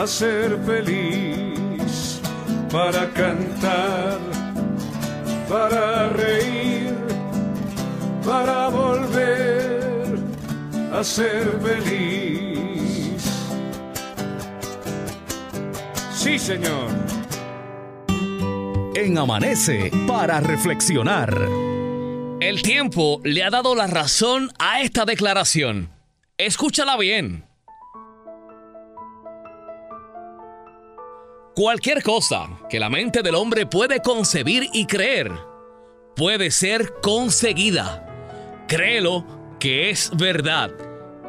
a ser feliz, para cantar, para reír para volver a ser feliz. Sí, Señor. En Amanece para reflexionar. El tiempo le ha dado la razón a esta declaración. Escúchala bien. Cualquier cosa que la mente del hombre puede concebir y creer puede ser conseguida. Créelo que es verdad.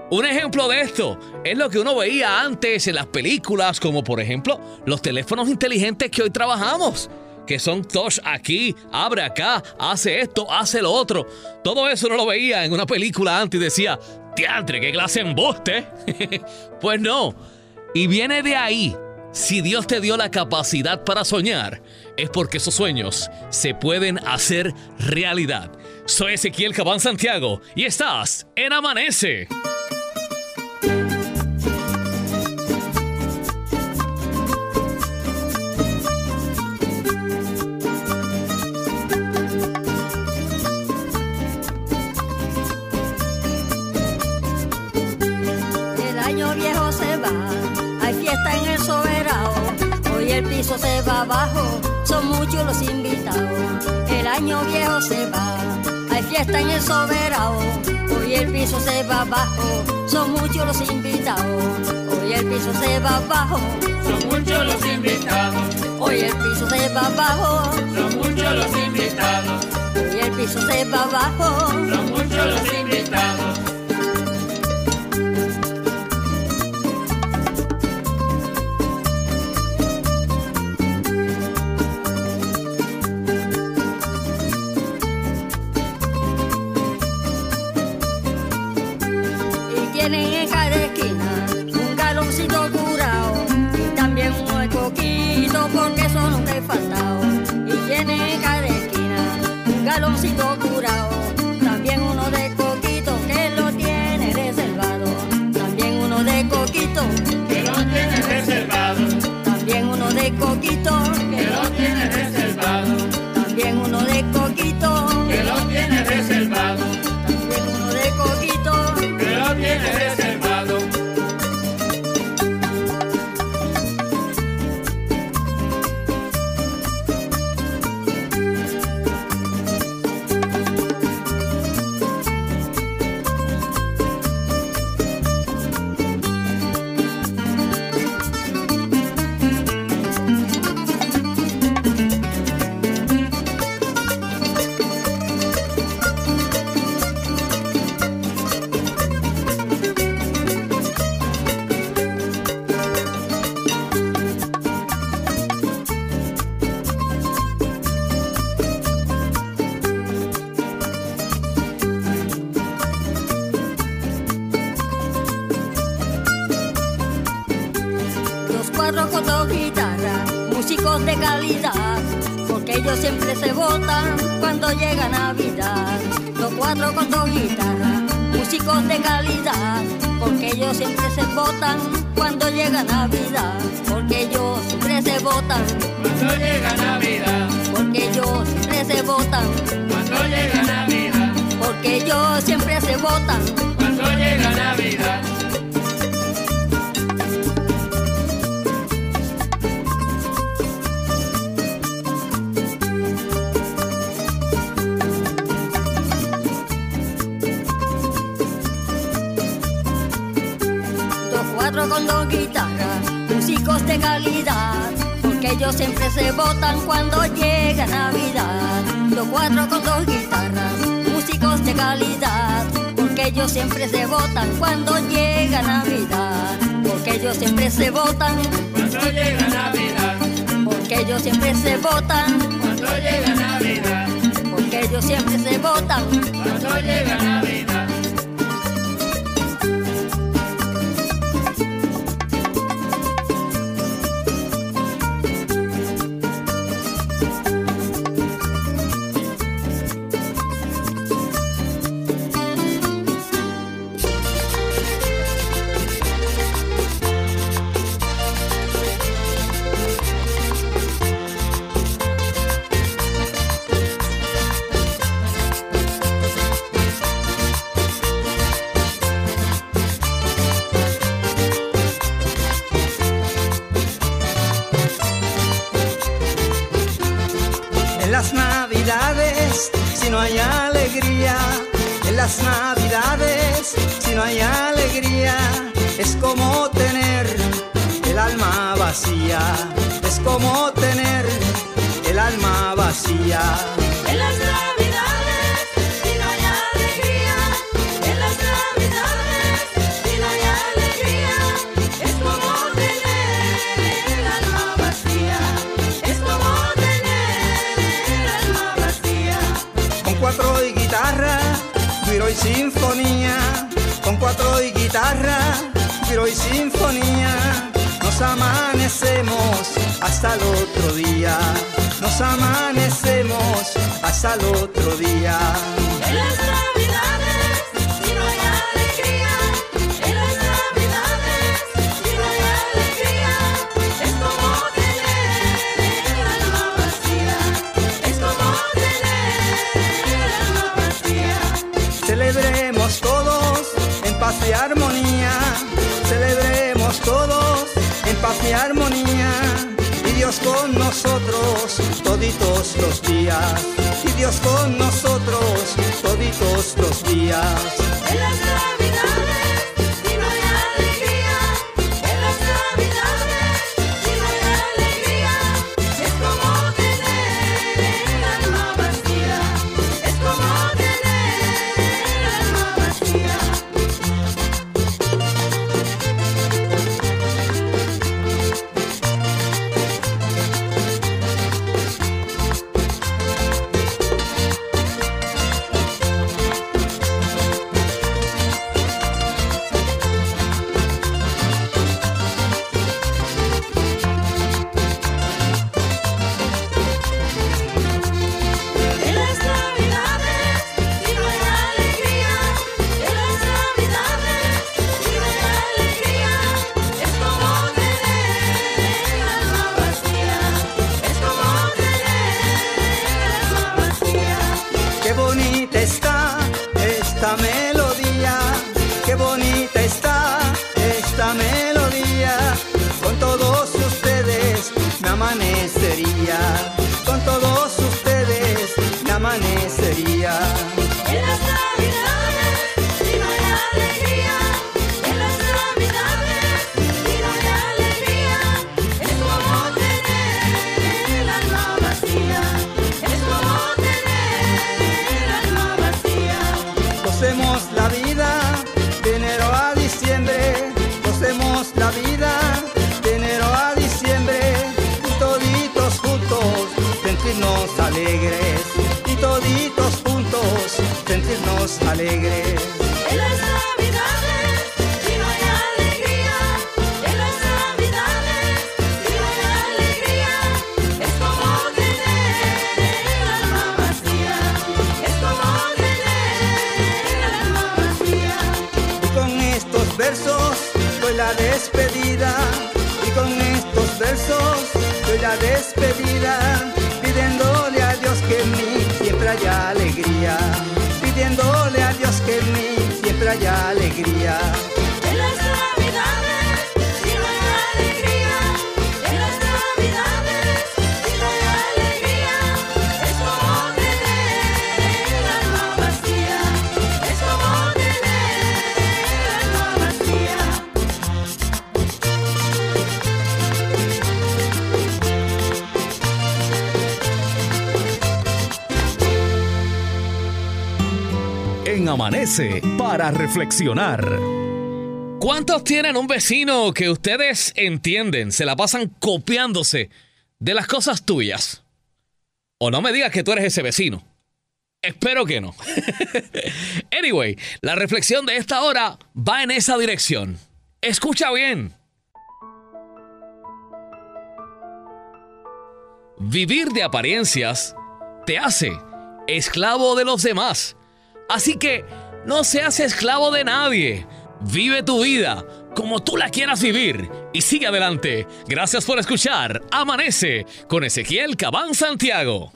Un ejemplo de esto es lo que uno veía antes en las películas, como por ejemplo los teléfonos inteligentes que hoy trabajamos, que son touch aquí, abre acá, hace esto, hace lo otro. Todo eso no lo veía en una película antes y decía, teatre, qué clase embuste. pues no. Y viene de ahí. Si Dios te dio la capacidad para soñar, es porque esos sueños se pueden hacer realidad. Soy Ezequiel Cabán Santiago y estás en Amanece. El año viejo se va, hay fiesta en el soberano. El piso se va abajo, son muchos los invitados. El año viejo se va, hay fiesta en el soberano. Hoy el piso se va abajo, son muchos los invitados. Hoy el piso se va abajo, Son muchos los invitados, hoy el piso se va abajo, son muchos los invitados, hoy el piso se va abajo. son muchos los invitados. De cuatro con dos guitarras, músicos de calidad, porque ellos siempre se votan cuando llega Navidad. Los cuatro con dos guitarras, músicos de calidad, porque ellos siempre se votan cuando llega Navidad. Porque ellos siempre se votan, Cuando llega Navidad, porque ellos siempre se votan, cuando llega Navidad, porque ellos siempre se votan. cuando llega Navidad. Y sinfonía. Con cuatro y guitarra, guiro y sinfonía. Nos amanecemos hasta el otro día. Nos amanecemos hasta el otro día. Paz y armonía. Celebremos todos en paz y armonía. Y Dios con nosotros toditos los días. Y Dios con nosotros toditos los días. Está esta melodía, qué bonita En las navidades, si no hay alegría, en las navidades, si no hay alegría, es como tener el alma vacía, es como tener el alma vacía. Y con estos versos doy la despedida. Y con estos versos doy la despedida. Pidiéndole a Dios que en mí siempre haya alegría. Pidiéndole a Dios que en mí siempre haya alegría. En Amanece para reflexionar. ¿Cuántos tienen un vecino que ustedes entienden, se la pasan copiándose de las cosas tuyas? O no me digas que tú eres ese vecino. Espero que no. anyway, la reflexión de esta hora va en esa dirección. Escucha bien. Vivir de apariencias te hace esclavo de los demás. Así que no seas esclavo de nadie. Vive tu vida como tú la quieras vivir y sigue adelante. Gracias por escuchar Amanece con Ezequiel Cabán Santiago.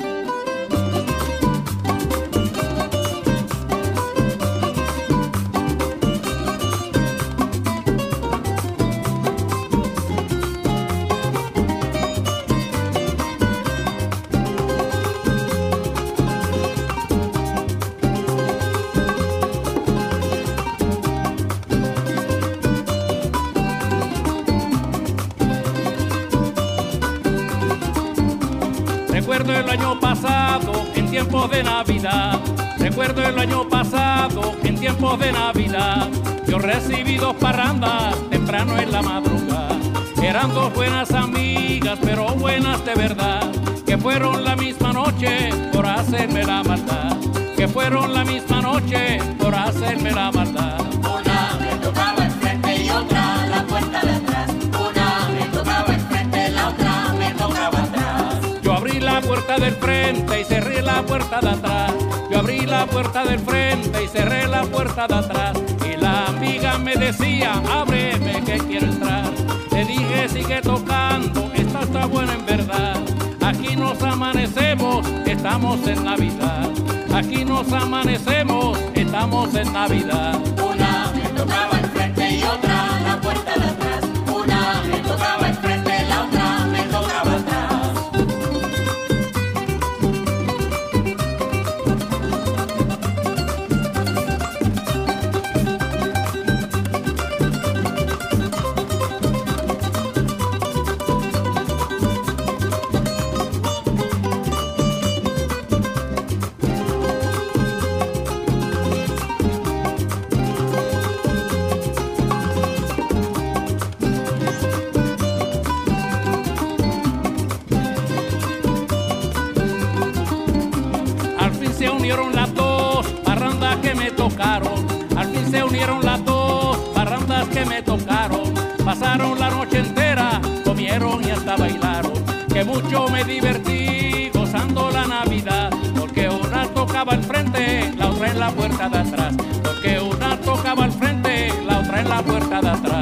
Recuerdo el año pasado en tiempos de Navidad. Recuerdo el año pasado en tiempos de Navidad. Yo recibí dos parrandas temprano en la madrugada. Eran dos buenas amigas, pero buenas de verdad. Que fueron la misma noche por hacerme la maldad. Que fueron la misma noche por hacerme la maldad. Una me tocaba enfrente y otra la puerta del frente y cerré la puerta de atrás. Yo abrí la puerta del frente y cerré la puerta de atrás. Y la amiga me decía, ábreme que quiero entrar. Le dije, sigue tocando, esta está buena en verdad. Aquí nos amanecemos, estamos en Navidad. Aquí nos amanecemos, estamos en Navidad. Una me tocaba enfrente y otra la puerta de atrás. Una me tocaba me divertí gozando la Navidad. Porque una tocaba al frente, la otra en la puerta de atrás. Porque una tocaba al frente, la otra en la puerta de atrás.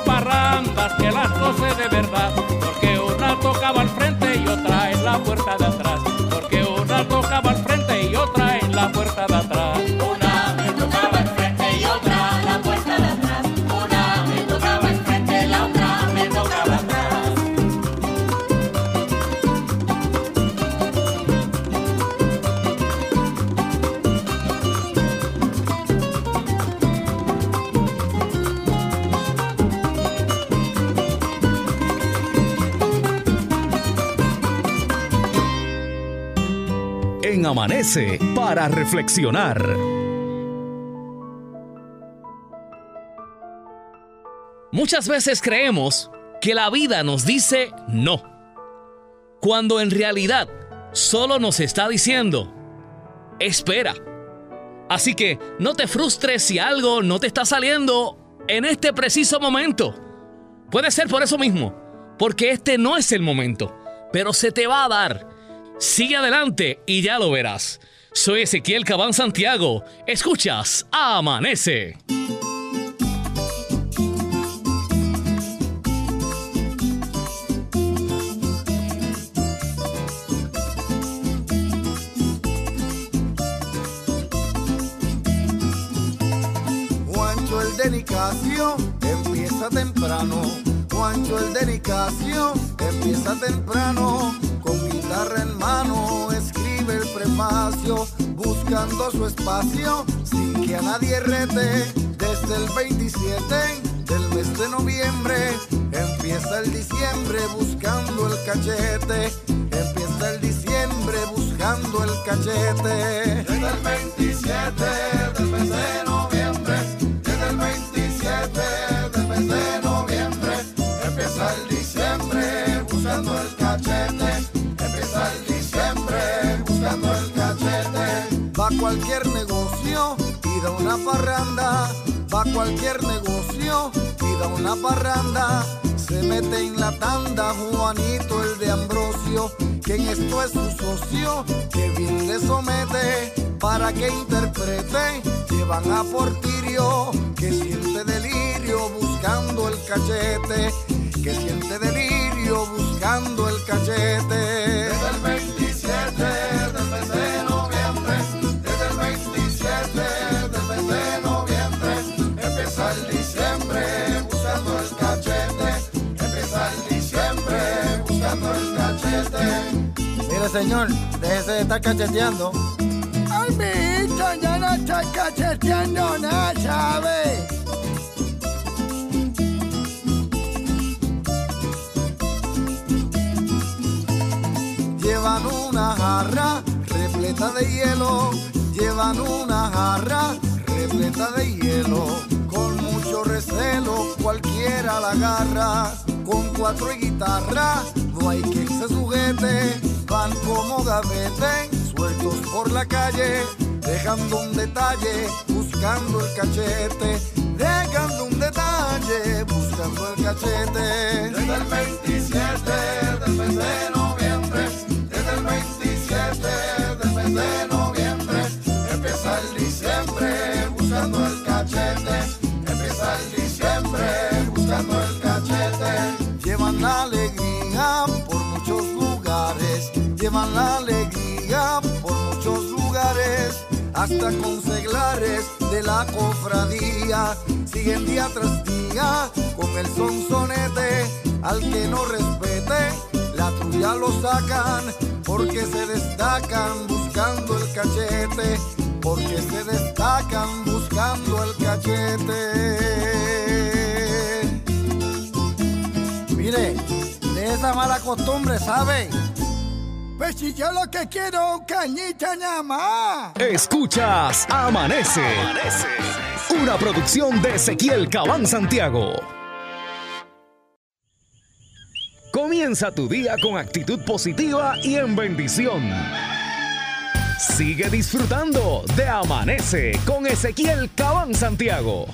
Parrandas que las doce de verdad. Porque una tocaba al frente y otra en la puerta de Para reflexionar. Muchas veces creemos que la vida nos dice no, cuando en realidad solo nos está diciendo, espera. Así que no te frustres si algo no te está saliendo en este preciso momento. Puede ser por eso mismo, porque este no es el momento, pero se te va a dar. Sigue adelante y ya lo verás. Soy Ezequiel Cabán Santiago. Escuchas Amanece. Juancho el delicacio empieza temprano. Juancho el delicacio empieza temprano. Con guitarra en mano escribe el prefacio. Buscando su espacio sin que a nadie rete. Desde el 27 del mes de noviembre empieza el diciembre buscando el cachete. Empieza el diciembre buscando el cachete. Desde el 27 del mes de cualquier negocio y da una parranda. Va cualquier negocio y da una parranda. Se mete en la tanda Juanito el de Ambrosio, que en esto es su socio, que bien le somete para que interprete. Llevan a Portirio, que siente delirio buscando el cachete, que siente delirio buscando el cachete. Desde el 27 Mire, señor, déjese de estar cacheteando. Ay, mijito, yo no estoy cacheteando nada, ¿sabe? Llevan una jarra repleta de hielo, llevan una jarra repleta de hielo. Con mucho recelo cualquiera la agarra, con cuatro y guitarra, no hay quien se sujete. Van como gavete, sueltos por la calle, dejando un detalle, buscando el cachete. Dejando un detalle, buscando el cachete. Desde el 27 del mes de noviembre, desde el 27 del mes de noviembre, empieza el diciembre buscando el cachete, empieza el diciembre hasta con seglares de la cofradía, siguen día tras día con el sonsonete, al que no respete, la tuya lo sacan, porque se destacan buscando el cachete, porque se destacan buscando el cachete. Mire, de esa mala costumbre, ¿sabe? Pues si yo lo que quiero, cañita nada más. Escuchas Amanece. Una producción de Ezequiel Cabán Santiago. Comienza tu día con actitud positiva y en bendición. Sigue disfrutando de Amanece con Ezequiel Cabán Santiago.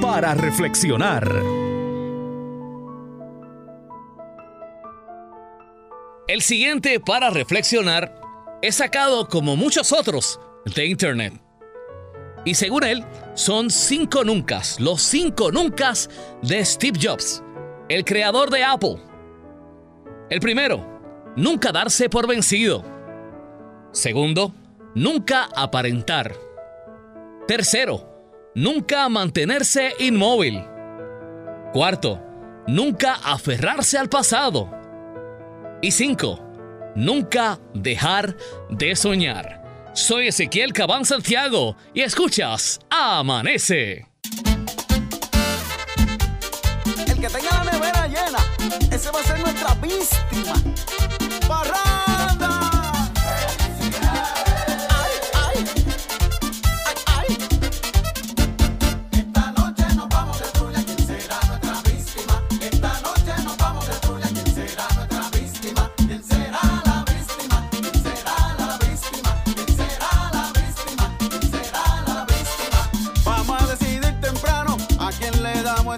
Para reflexionar. El siguiente para reflexionar es sacado como muchos otros de Internet. Y según él, son cinco nuncas, los cinco nuncas de Steve Jobs, el creador de Apple. El primero, nunca darse por vencido. Segundo, nunca aparentar. Tercero, nunca mantenerse inmóvil. Cuarto, nunca aferrarse al pasado. Y cinco, nunca dejar de soñar. Soy Ezequiel Cabán Santiago y escuchas Amanece. El que tenga la nevera llena, ese va a ser nuestra víctima. ¡Parranda!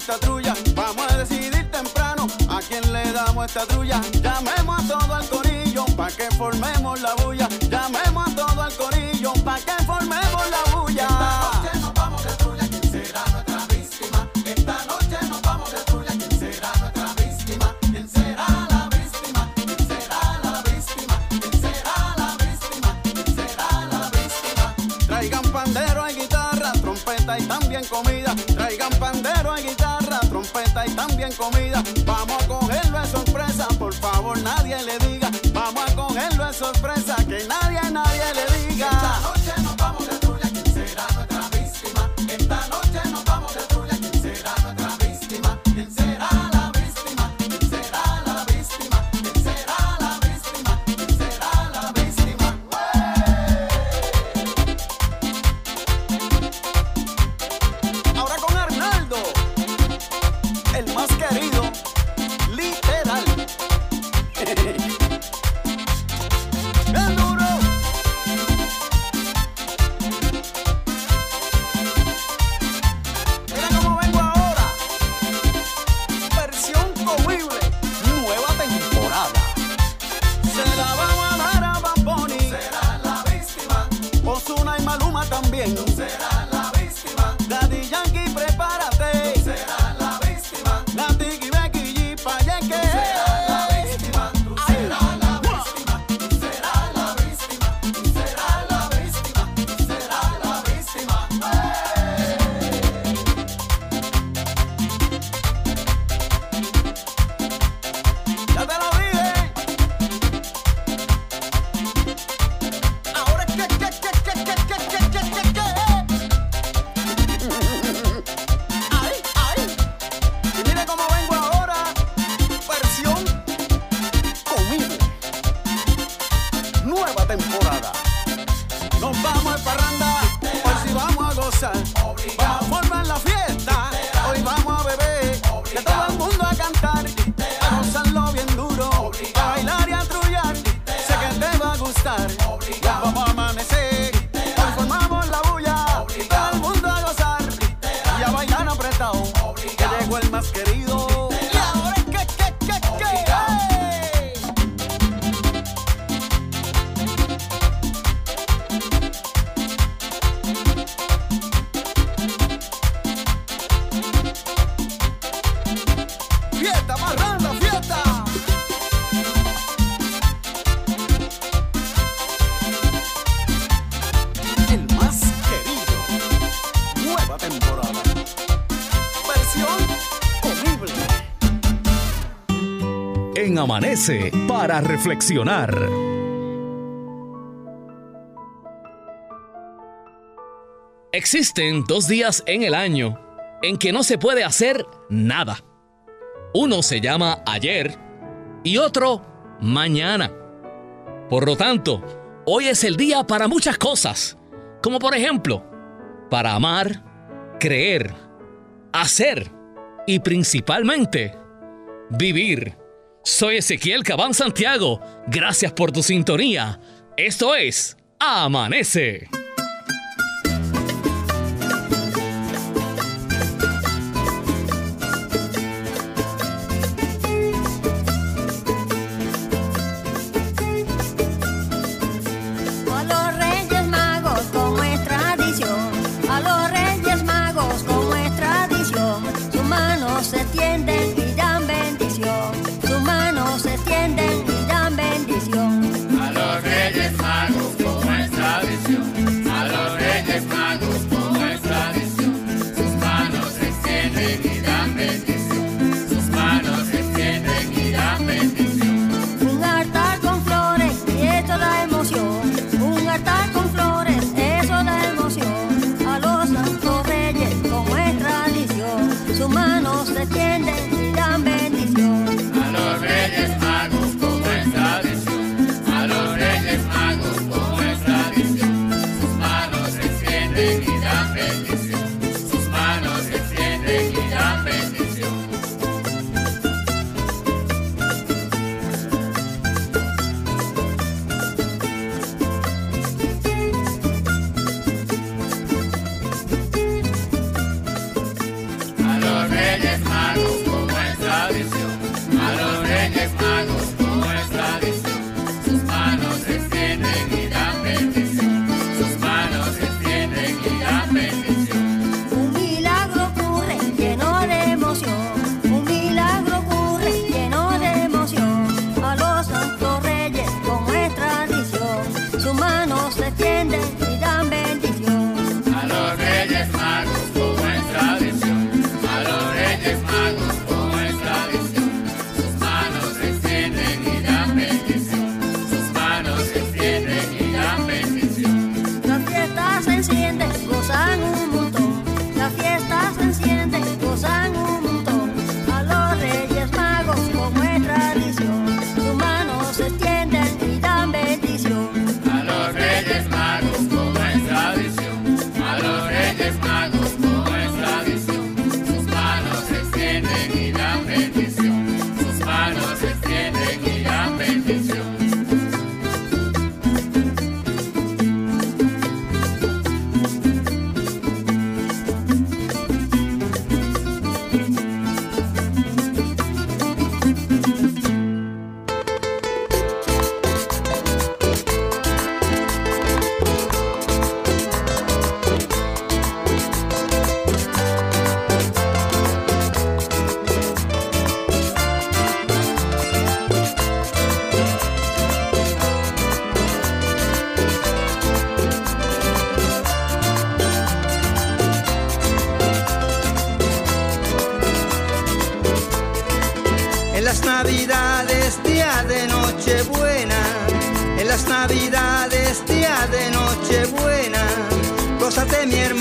Esta trulla. Vamos a decidir temprano a quién le damos esta trulla. Llamemos a todo el corillo pa' que formemos la bulla. Llamemos a todo el corillo pa' que formemos la bulla. Esta noche nos vamos de trulla, ¿quién será nuestra víctima? Esta noche nos vamos de trulla, ¿quién será nuestra víctima? ¿Quién será la víctima? ¿Quién será la víctima? ¿Quién será la víctima? ¿Quién será la víctima? Traigan pandero y guitarra, trompeta y también comida. Pandero y guitarra, trompeta y también comida. Vamos a cogerlo de sorpresa, por favor nadie le diga. Vamos a cogerlo de sorpresa, que nadie, Amanece para reflexionar. Existen dos días en el año en que no se puede hacer nada. Uno se llama ayer y otro mañana. Por lo tanto, hoy es el día para muchas cosas, como por ejemplo, para amar, creer, hacer y principalmente vivir. Soy Ezequiel Cabán Santiago. Gracias por tu sintonía. Esto es Amanece. Las navidades, día de Nochebuena. Gózate mi hermano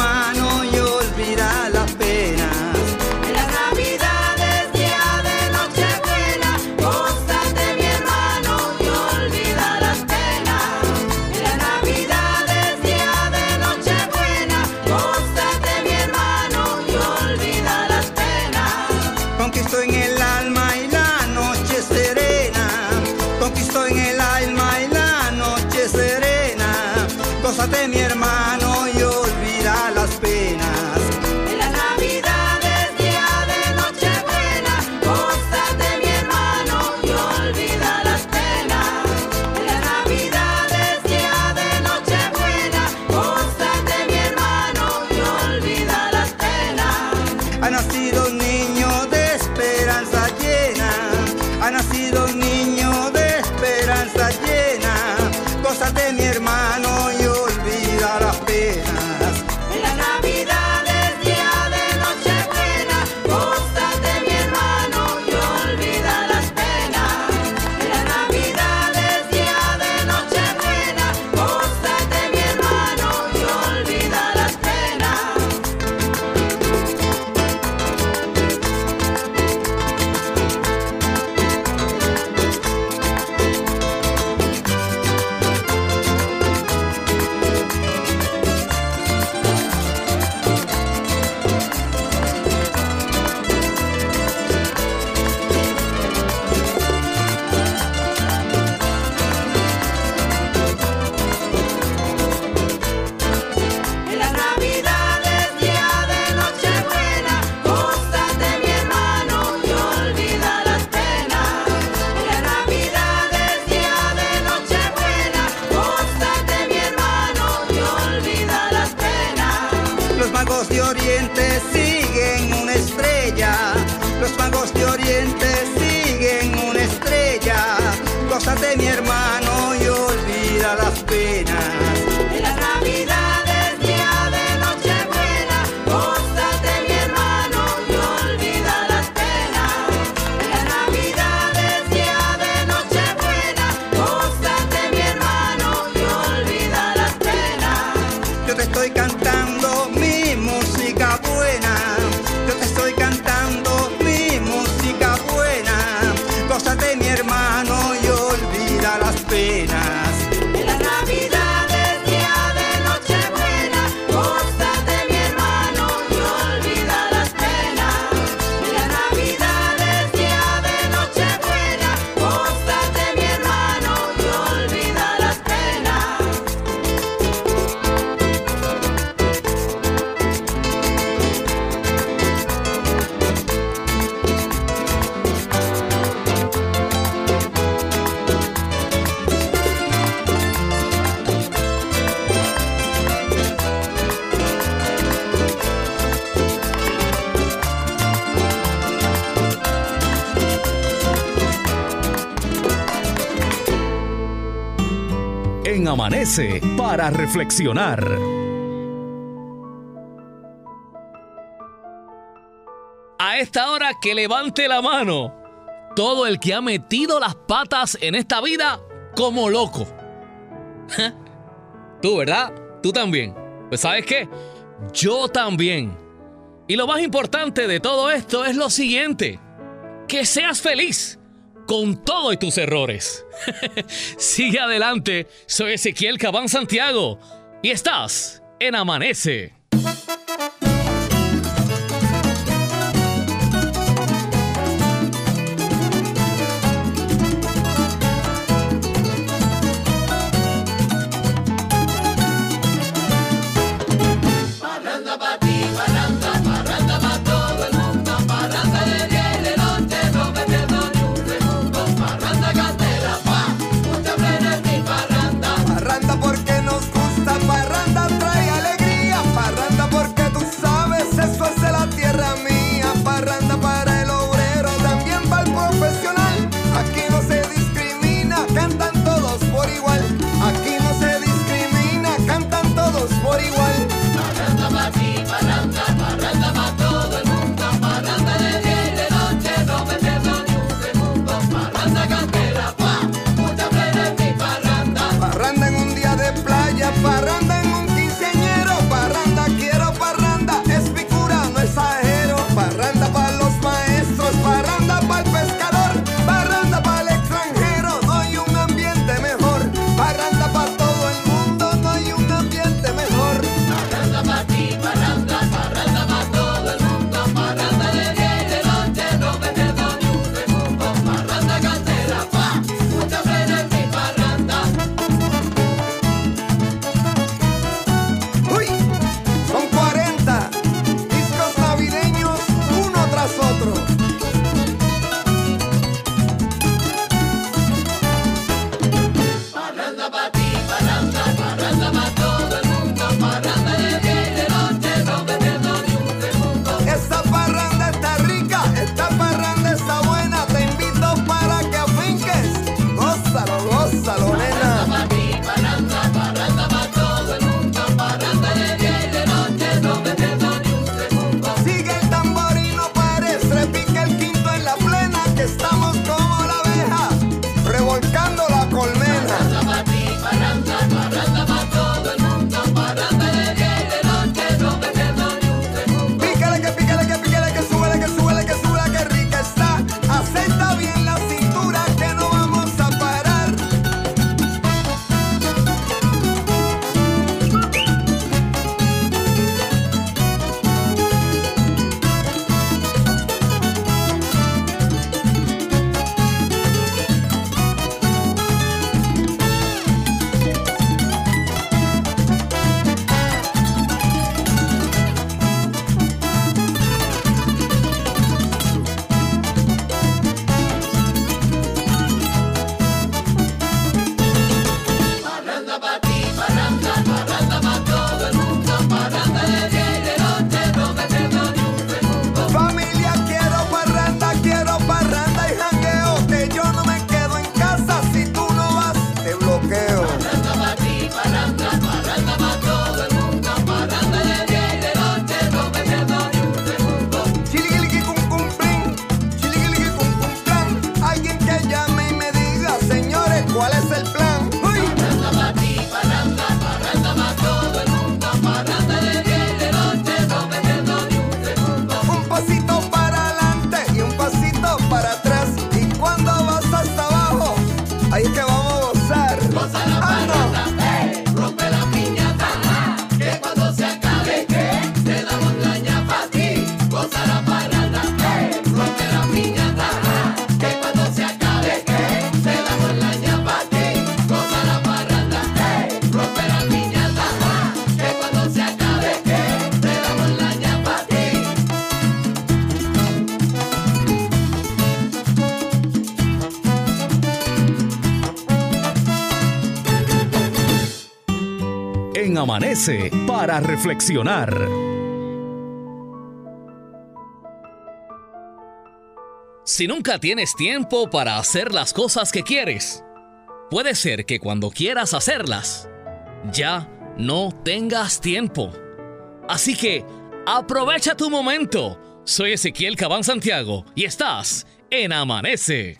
Amanece para reflexionar. A esta hora que levante la mano todo el que ha metido las patas en esta vida como loco. Tú, ¿verdad? Tú también. Pues sabes qué? Yo también. Y lo más importante de todo esto es lo siguiente. Que seas feliz con todo y tus errores. Sigue adelante, soy Ezequiel Cabán Santiago y estás en Amanece. Amanece para reflexionar. Si nunca tienes tiempo para hacer las cosas que quieres, puede ser que cuando quieras hacerlas, ya no tengas tiempo. Así que aprovecha tu momento. Soy Ezequiel Cabán Santiago y estás en Amanece.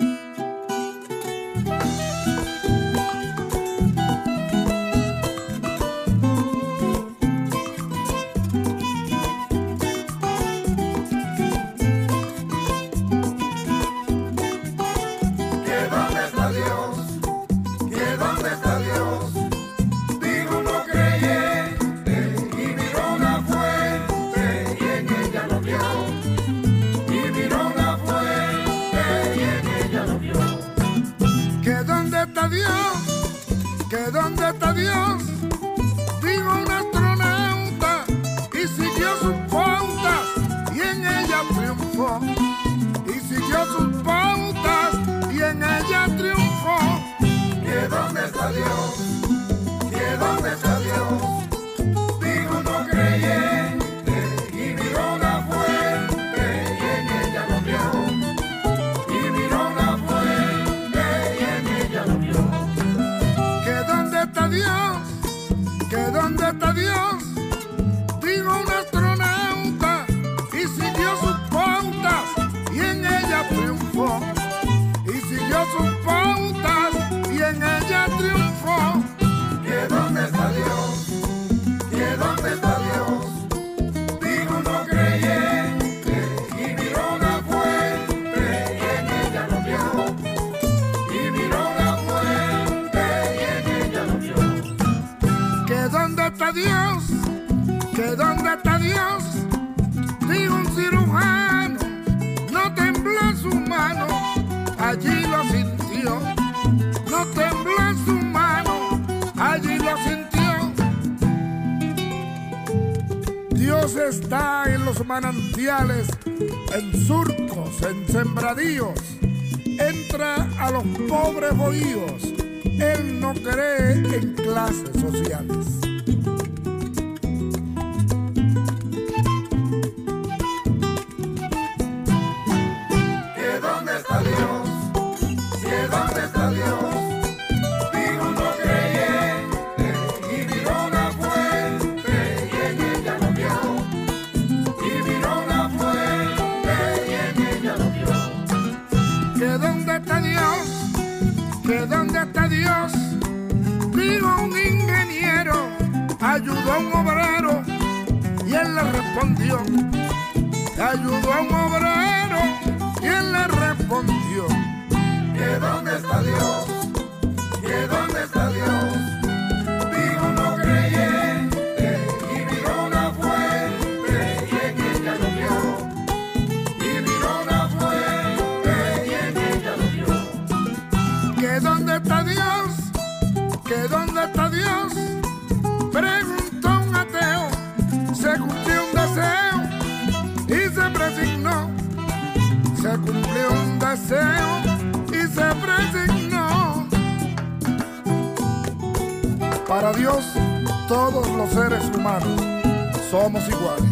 Dios está en los manantiales, en surcos, en sembradíos. Entra a los pobres bohíos. Él no cree en clases sociales. Ayudó a un obrero y él le respondió. Ayudó a un obrero y él le respondió. ¿Que dónde está Dios? ¿Que dónde está Dios? Dijo no creyente y miró una fuente y en ella lo vio. Y miró una fuente y en ella lo vio. ¿Que dónde está Dios? ¿Que dónde está Dios? Cumplió un deseo y se presignó. Para Dios, todos los seres humanos somos iguales.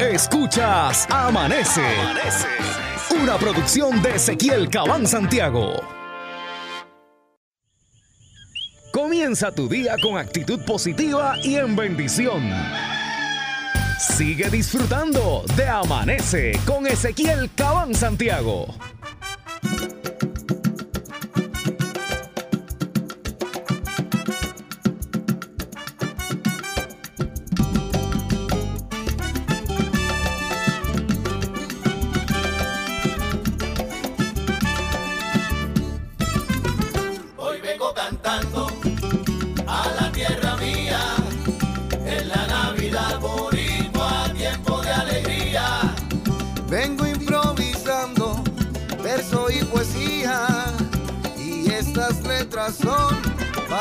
Escuchas Amanece. Una producción de Ezequiel Cabán Santiago. Comienza tu día con actitud positiva y en bendición. Sigue disfrutando de Amanece con Ezequiel Cabán Santiago.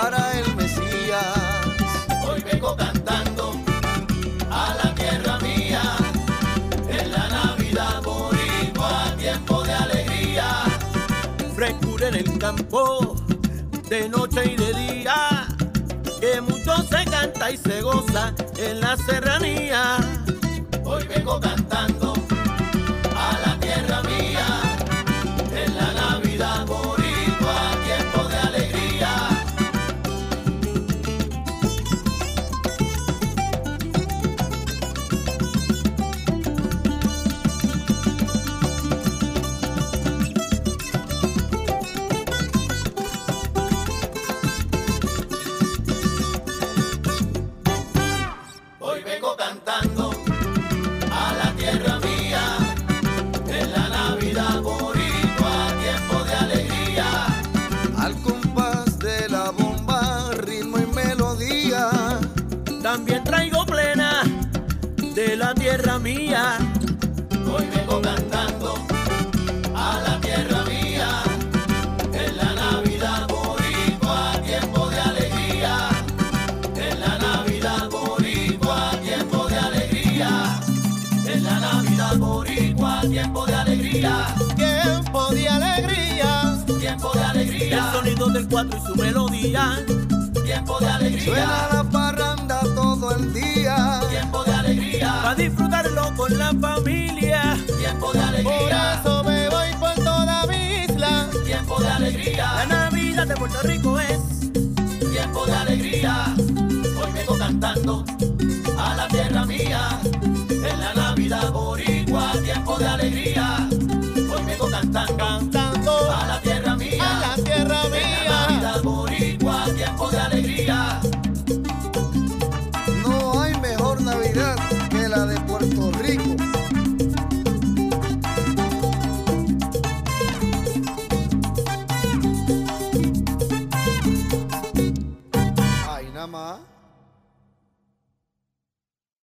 Para el Mesías. Hoy vengo cantando a la tierra mía, en la Navidad boricua, tiempo de alegría. Frescura en el campo, de noche y de día, que mucho se canta y se goza en la serranía. Hoy vengo cantando